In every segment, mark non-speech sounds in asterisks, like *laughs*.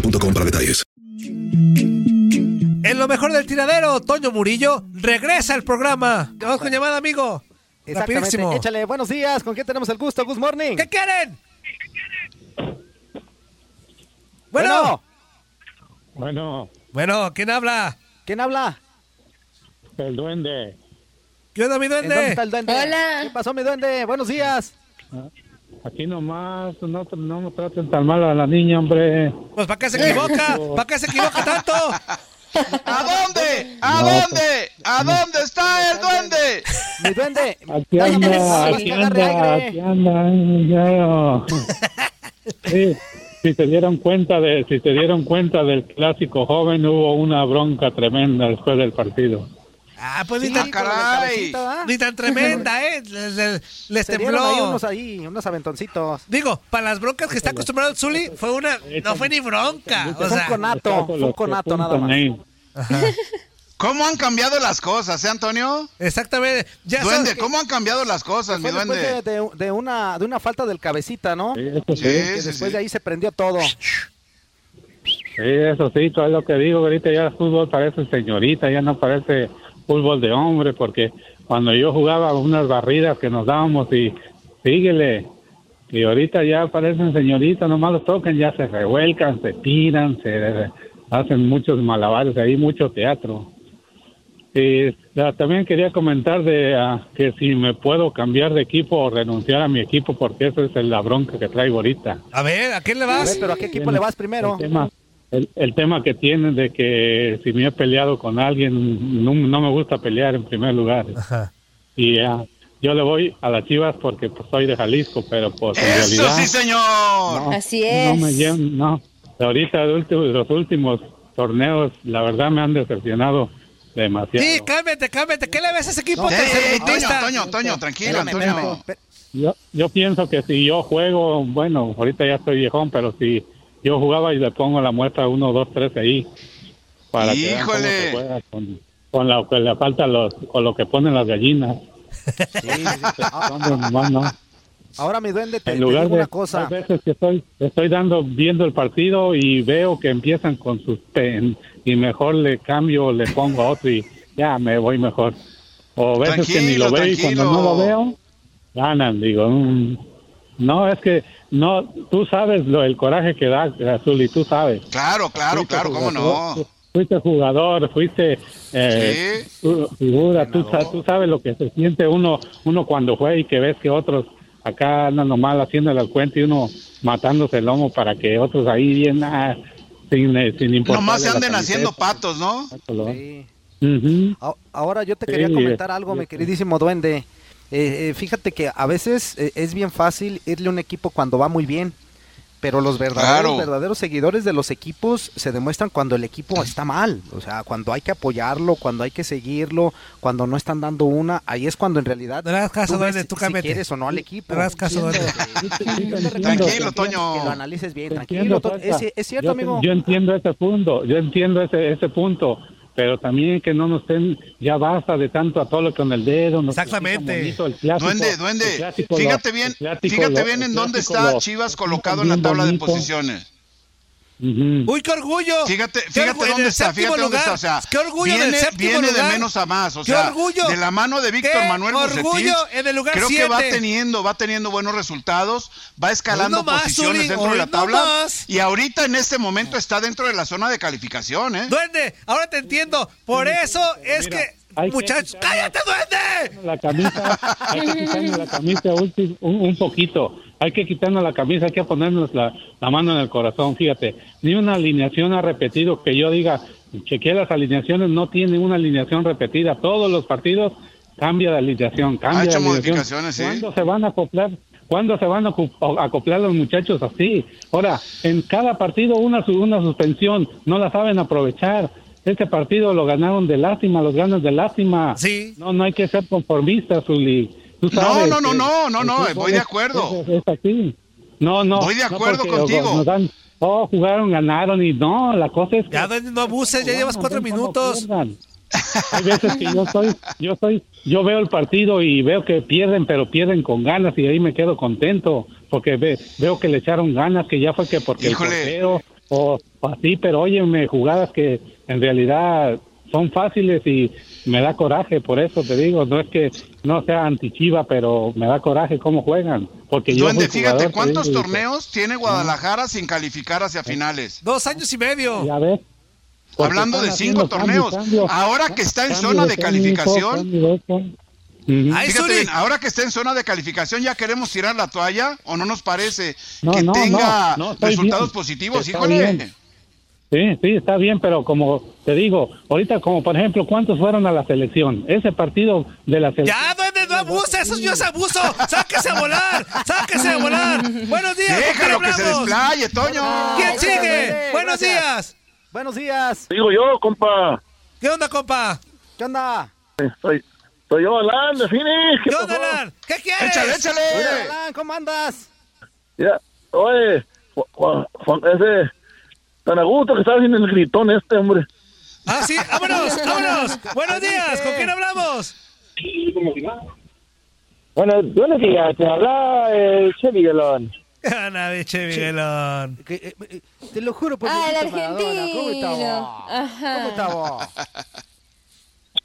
boostmobile.com para detalles. En lo mejor del tiradero, Toño Murillo regresa al programa. Vamos con llamada, amigo. Exactamente. Rapidísimo. Échale, buenos días. ¿Con quién tenemos el gusto? Good morning. ¿Qué quieren? Bueno. Bueno, Bueno, ¿quién habla? ¿Quién habla? el duende. ¿Qué onda, mi ¿En dónde duende? está el duende? Hola. ¿Qué pasó, mi duende? Buenos días. Aquí nomás, no, no me traten tan mal a la niña, hombre. Pues ¿para qué se equivoca? ¿Para qué se equivoca tanto? *laughs* ¿A dónde? ¿A dónde? ¿A dónde está el duende? Mi duende. *laughs* Aquí anda, aquí anda, aquí anda. ya. Sí, si se dieron cuenta de, si se dieron cuenta del clásico joven, hubo una bronca tremenda después del partido. Ah, pues ni tan, caray. ¿verdad? ni tan tremenda, *laughs* ¿eh? Les, les- les Se dieron ahí tembló. unos ahí, unos aventoncitos. Digo, para las broncas que está *laughs* acostumbrado el Zuli, fue una. *laughs* No fue ni bronca. O Fue un sea, conato, fue un conato nada más. ¿Cómo han cambiado las cosas, eh, Antonio? exactamente. Ya Duende, sabes que- ¿cómo han cambiado las cosas, mi Fue después duende? de, de- de una, de una falta del cabecita, ¿no? Sí, eso Sí, sí, Que sí, después sí. de ahí se prendió todo. sí, eso sí, todo es lo que digo, ahorita ya el fútbol parece señorita, ya no parece fútbol de hombre, porque cuando yo jugaba unas barridas que nos dábamos y síguele, y ahorita ya parecen señoritas, nomás los tocan, ya se revuelcan, se tiran, se hacen muchos malabares ahí, mucho teatro. Y ya, también quería comentar de ah, que si me puedo cambiar de equipo o renunciar a mi equipo, porque eso es la bronca que traigo ahorita. A ver, ¿a quién le A ver, vas? pero ¿a qué equipo le vas primero? El tema, el, tema que tienen de que si me he peleado con alguien, no, no me gusta pelear en primer lugar. Ajá. Y ah, yo le voy a las Chivas porque pues, soy de Jalisco, pero pues en ¡Eso realidad sí, señor! no, Así no me es. llevan, no. Ahorita de último- los últimos torneos, la verdad me han decepcionado demasiado. Sí, cámbiate, cámbiate. ¿Qué le ves a ese equipo No, tercermundista? Toño, Toño, Toño, tranquilo, Espérame, Antonio. espérame. Pe- Yo, yo pienso que si yo juego, bueno, ahorita ya estoy viejón, pero si yo jugaba y le pongo la muestra 1, 2, 3 ahí, para que vean cómo Híjole. se juega con, con lo que le falta, los, con lo que ponen las gallinas. Sí, sí, sí. *laughs* Hombre, nomás no. Ahora, mi duende, te, En te lugar digo de, una cosa. hay veces que estoy, estoy dando, viendo el partido y veo que empiezan con sus pen y mejor le cambio, le pongo a otro y ya me voy mejor. O veces que ni lo Tranquilo, veo y cuando no lo tranquilo. veo, ganan, digo. mm, no, es que no, tú sabes lo el coraje que da, Azul, y tú sabes. Claro, claro, Fuiste claro, cómo no. Fuiste jugador, fuiste eh, tú- figura, tú, sa- tú sabes lo que se siente uno uno cuando juega y que ves que otros acá andan nomás haciendo el cuento y uno matándose el lomo para que otros ahí bien, ah, sin, eh, sin importar. Nomás se anden haciendo patos, ¿no? Sí. Ahora yo te quería Sí, comentar eh, algo, mi eh, queridísimo duende. Eh, eh, fíjate que a veces eh, es bien fácil irle a un equipo cuando va muy bien, pero los verdaderos, Claro. verdaderos seguidores de los equipos se demuestran cuando el equipo está mal, o sea, cuando hay que apoyarlo, cuando hay que seguirlo, cuando no están dando una, ahí es cuando en realidad No hagas caso, tú ves duende, si- tú si quieres o no al equipo. No le hagas caso, duende. Tranquilo, Toño. Que lo analices bien, tranquilo. entiendo. Es, es cierto, yo, amigo. Yo entiendo ese punto, yo entiendo ese, ese punto, pero también que no nos estén, ya basta de tanto a todo lo con el dedo. nos Exactamente. explican bonito el clásico, Duende, el duende, clásico fíjate bien, fíjate lo- bien en dónde está lo- Chivas lo colocado en la tabla de bonito. Uy, qué orgullo. Fíjate, Qué fíjate orgullo, dónde está, fíjate dónde está, o sea, qué orgullo viene, viene de menos a más, o Qué sea, orgullo. de la mano de Víctor Qué Manuel orgullo Bucetich, en el lugar creo que va teniendo, va teniendo buenos resultados, va escalando más, posiciones Uri, dentro de la tabla más. y ahorita en este momento está dentro de la zona de calificación, ¿eh? Duende, ahora te entiendo. Por eso es Mira, que muchachos, ¡cállate, duende! la camisa, hay que quitarnos la camisa un, un poquito. Hay que quitarnos la camisa, hay que ponernos la, la mano en el corazón. Fíjate, ni una alineación ha repetido que yo diga, chequeé las alineaciones, no tiene una alineación repetida. Todos los partidos cambia de alineación, cambia Ha hecho de alineación. modificaciones, sí. ¿Cuándo se van a acoplar? ¿Cuándo se van a acoplar los muchachos así? Ahora, en cada partido una, su- una suspensión, no la saben aprovechar. Este partido lo ganaron de lástima, los ganan de lástima. Sí. No, no hay que ser conformistas, Zuli. Tú No, sabes no, no, no, no, no, voy de acuerdo. Es, es así. No, no. Voy de no acuerdo porque contigo. dan, oh, jugaron, ganaron y no, la cosa es que... Ya, no abuses, ya llevas cuatro minutos. Hay veces que yo soy, yo soy, yo veo el partido y veo que pierden, pero pierden con ganas y ahí me quedo contento porque ve- veo que le echaron ganas, que ya fue que porque Híjole. el portero o, o así, pero óyeme, jugadas que en realidad son fáciles y me da coraje, por eso te digo, no es que no sea antichiva, pero me da coraje cómo juegan, porque yo Duende, fíjate, jugador, ¿cuántos digo, y- torneos tiene Guadalajara sin calificar hacia finales? Dos años y medio. Ya ves. Hablando de cinco torneos. cambio. Ahora que está en Cambio zona de calificación. Ay, Fíjate bien, ahora que está en zona de calificación, ¿ya queremos tirar la toalla? ¿O no nos parece No, que no, tenga no, no, estoy resultados bien. positivos? Está Híjole. bien. Sí, sí, está bien, pero como te digo, ahorita como por ejemplo, ¿cuántos fueron a la selección? Ese partido de la selección. Ya, duende, no abuses, eso ya es abuso. Sáquese a volar, sáquese a volar. Buenos días, ¿con quién Déjalo que se desplaye, Toño. ¿Quién sigue? Duende, Buenos días. Buenos días. Digo yo, compa. ¿Qué onda, compa? ¿Qué onda? Soy, soy yo, Alan, de Phoenix. ¿Qué ¿Qué onda? Alan? ¿Qué quieres? Échale, échale. Alan, ¿cómo andas? Ya, oye, Ju- Juan, Juan, ese, tan a gusto que estaba haciendo el gritón este, hombre. Ah, sí, vámonos, vámonos. Buenos días, ¿con quién hablamos? Bueno, buenos días, te habla el Che Miguelón. *laughs* Ana, biche, Miguelón. Que, eh, eh, te lo juro por Ah, el Maradona, ¿Cómo está argentino. vos? Ajá. ¿Cómo está vos?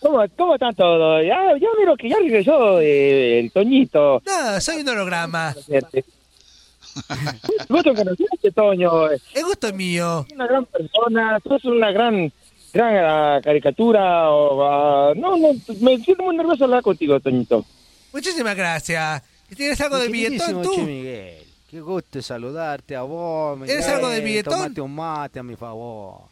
¿Cómo, ¿Cómo están todos? Ya, ya miro que ya regresó eh, el Toñito. No, soy un holograma. *laughs* Gusto conocerte, Toño. El gusto es mío. una gran persona, tú eres una gran, gran ah, caricatura. O, ah, no, no, me siento muy nervioso hablar contigo, Toñito. Muchísimas gracias. ¿Tienes algo de billetón tú? Che Miguel, qué gusto saludarte a vos. Miguel. ¿Eres algo de billetón? Tómate un mate a mi favor.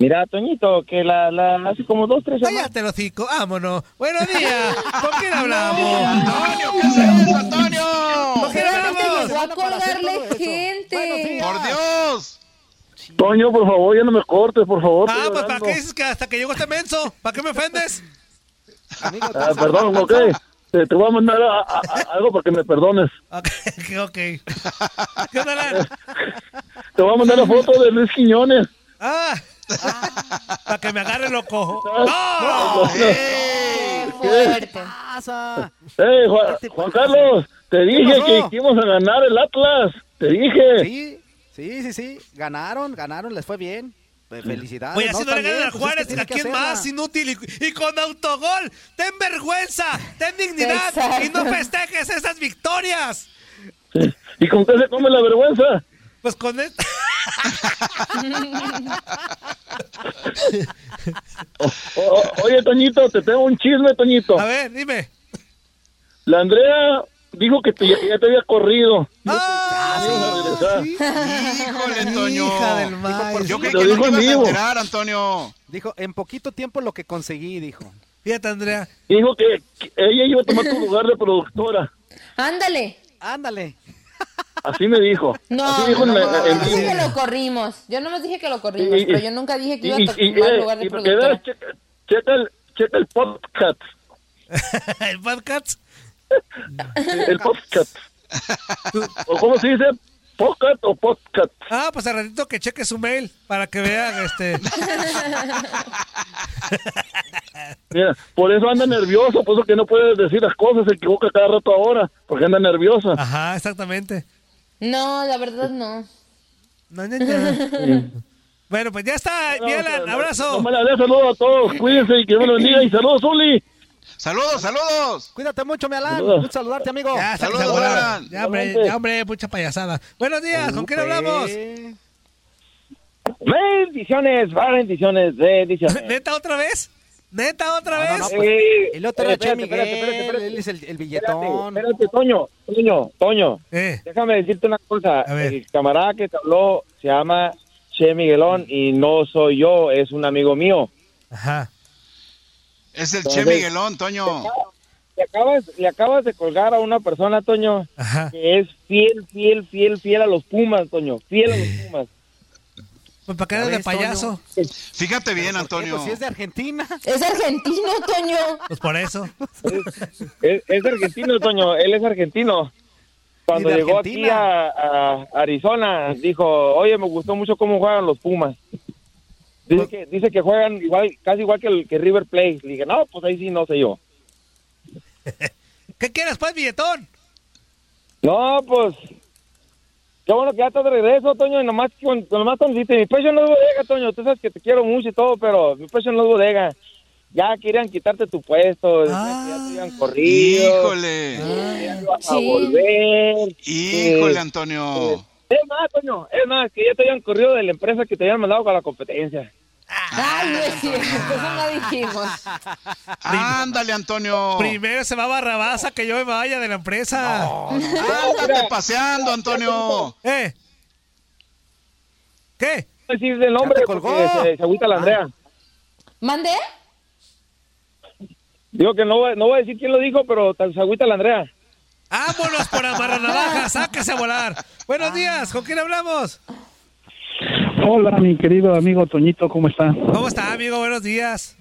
Mira, Toñito, que la, la, hace como dos, tres semanas. Cállate, los hocico, vámonos. Buenos días. ¿Con quién hablamos? Antonio, ¿qué Antonio? ¿Con quién hablamos? llegó a colgarle gente. Por Dios. Toño, por favor, ya no me cortes, por favor. Ah, pues ¿para qué dices que hasta que llegó este menso? ¿Para qué me ofendes? Amigo, ¿te Ah, perdón, ok. Te, te voy a mandar a- a- a- algo para que me perdones. *laughs* Ok, ok. ¿Qué onda, Alan? Te voy a mandar la foto de Luis Quiñones. Ah, para que me agarre loco. *laughs* ¡No! ¡Ey! Fuerte. pasa? Hey, Juan, Juan Carlos, te dije que, íbamos a ganar el Atlas. Te dije. Sí, Sí, sí, sí. Ganaron, ganaron, les fue bien. Fe- Felicidades. Oye, así no le ganan a pues es que Juárez, ¿a quién más? Inútil y, y con autogol. Ten vergüenza, ten dignidad Exacto. y no festejes esas victorias. ¿Y con qué se come la vergüenza? Pues con el... *laughs* O- o- oye, Toñito, te tengo un chisme, Toñito. A ver, dime. La Andrea dijo que te- ya te había corrido. ¡Ah! Ibas a regresar. Híjole, Toño. Hija del maíz. Yo creí que no dijo ibas a vivo. enterar, Antonio. Dijo, en poquito tiempo lo que conseguí, dijo. Fíjate, Andrea. Dijo que, que ella iba a tomar tu lugar de productora. Ándale. Ándale. Así me dijo. No, Así dijo no, no, no dije vivo. que lo corrimos. Yo nomás dije que lo corrimos, Y- pero yo nunca dije que iba a tomar eh, lugar de productora. checa, checa el, checa el podcast. *laughs* el podcast. El podcast. *laughs* ¿O cómo se dice? ¿Podcast o podcast? Ah, pues al ratito que cheque su mail para que vean este. *laughs* Mira, por eso anda nervioso, por eso que no puede decir las cosas, se equivoca cada rato ahora, porque anda nerviosa. Ajá, exactamente. No, la verdad no. No, no, no. Bueno, pues ya está, Mielan, abrazo. No me la dé saludos a todos, cuídense y que Dios los bendiga y saludos, Uli. Saludos, saludos. Cuídate mucho, mi Alan. Saludos. Saludarte, amigo. Ya, Saludos. Alan. Ya, hombre, ya, hombre, mucha payasada. Buenos días, ¿con quién hablamos? Bendiciones, bendiciones, bendiciones. *laughs* ¿Neta otra vez? ¿Neta otra No, no, no, vez? pues, Eh, el otro era Che espérate, Miguel, espérate, espérate, espérate. él es el, el billetón. espérate, Toño, Toño, Toño. Eh, Déjame decirte una cosa. El camarada que te habló se llama Che Miguelón y no soy yo, es un amigo mío. ajá. Es el Che Miguelón, Toño. Le acabas, le acabas de colgar a una persona, Toño, Ajá. que es fiel, fiel, fiel, fiel a los Pumas, Toño. Fiel a los Pumas. Pues para eres de payaso. Fíjate bien. Antonio. Pues si es de Argentina. Es argentino, Toño. Pues por eso. Es, es argentino, Toño, él es argentino. Cuando ¿Y de llegó Argentina? aquí a, a Arizona, dijo, oye, me gustó mucho cómo juegan los Pumas. Dice que, dice que juegan igual, casi igual que, el, que River Plate. Le dije, no, pues ahí sí no sé yo. *laughs* ¿Qué quieres, pues, billetón? No, pues, qué bueno que ya estás de regreso, Toño, y nomás, con- nomás conociste, mi pecho no es bodega, Toño, tú sabes que te quiero mucho y todo, pero mi pecho no es bodega. Ya querían quitarte tu puesto, que ya te habían corrido. Híjole. ya no ibas a Sí. volver. Híjole, Eh, Antonio. Es más, Toño, es más, que ya te habían corrido de la empresa que te habían mandado con la competencia. Ay, no es cierto, eso no dijimos. Ándale, Antonio. Primero se va Barrabasa que yo me vaya de la empresa. Ándate paseando, Antonio. ¿Eh? ¿Qué? No decir el nombre porque se, se agüita la Andrea. ¿Mandé? Digo que no, voy- no voy a decir quién lo dijo, pero se agüita la Andrea. ¡Vámonos por amarranavaja! ¡Sáquese a volar! Buenos días, ¿con quién hablamos? Hola, mi querido amigo Toñito, ¿cómo está? ¿Cómo está, amigo? Buenos días.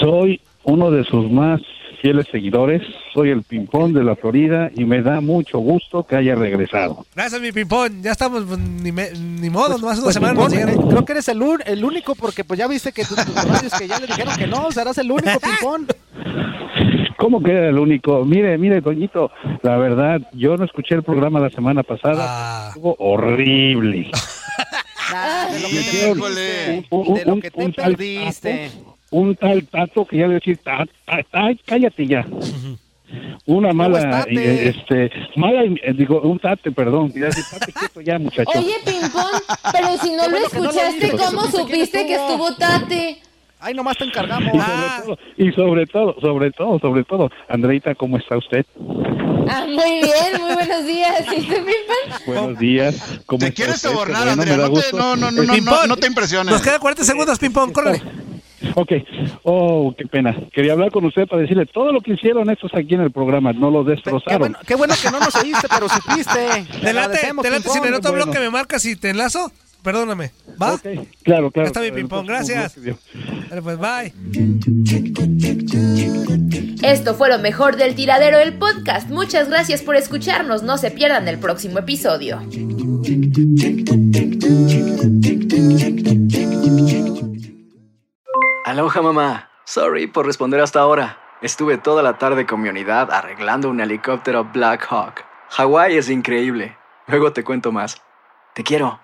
Soy uno de sus más fieles seguidores. Soy el ping-pong de la Florida y me da mucho gusto que haya regresado. Gracias, mi pimpón. Ya estamos, pues, ni, me- ni modo, una Pues, semana Pimpón, nos eh, llegan. creo que eres el, un- el único porque pues ya viste que tus que ya le dijeron que no, serás el único ping-pong. *laughs* ¿Cómo que era el único? Mire, mire, Toñito, la verdad, yo no escuché el programa la semana pasada. Ah. Estuvo horrible. *laughs* De lo que te Híjole. Un- De lo un- que te un tal perdiste. tato, un tal tato que ya le decía, "Ta- ta- ta- cállate ya. Una mala, eh, este, mala, eh, digo, un tate, perdón. Ya decía, "Tate quieto ya, muchacho. Oye, Pimpón, pero si no lo escuchaste, ¿cómo supiste que estuvo. estuvo Tate? Ay, nomás te encargamos. Ah, Y sobre todo, sobre todo, sobre todo, Andreita, ¿cómo está usted? Ah, muy bien, muy buenos días. ¿Y tú? Buenos días. ¿Cómo ¿Te quieres usted? Qué sobornar, bueno, Andrea? da No te, no, no, no, no, no, no te impresiones. Nos quedan 40 segundos, pimpón, córrele. Ok. Oh, qué pena. Quería hablar con usted para decirle todo lo que hicieron estos aquí en el programa. No lo Qué destrozaron. bueno, qué bueno que no nos oíste, pero supiste. *laughs* Te delate, si en el otro bueno. bloque me marcas y te enlazo, perdóname. ¿Va? Ok, Claro, claro. Está mi claro, ping-pong, gracias. Dale, pues bye. Esto fue lo mejor del tiradero del podcast. Muchas gracias por escucharnos. No se pierdan el próximo episodio. Aloha mamá. Sorry por responder hasta ahora. Estuve toda la tarde con mi unidad arreglando un helicóptero Black Hawk. Hawái es increíble. Luego te cuento más. Te quiero.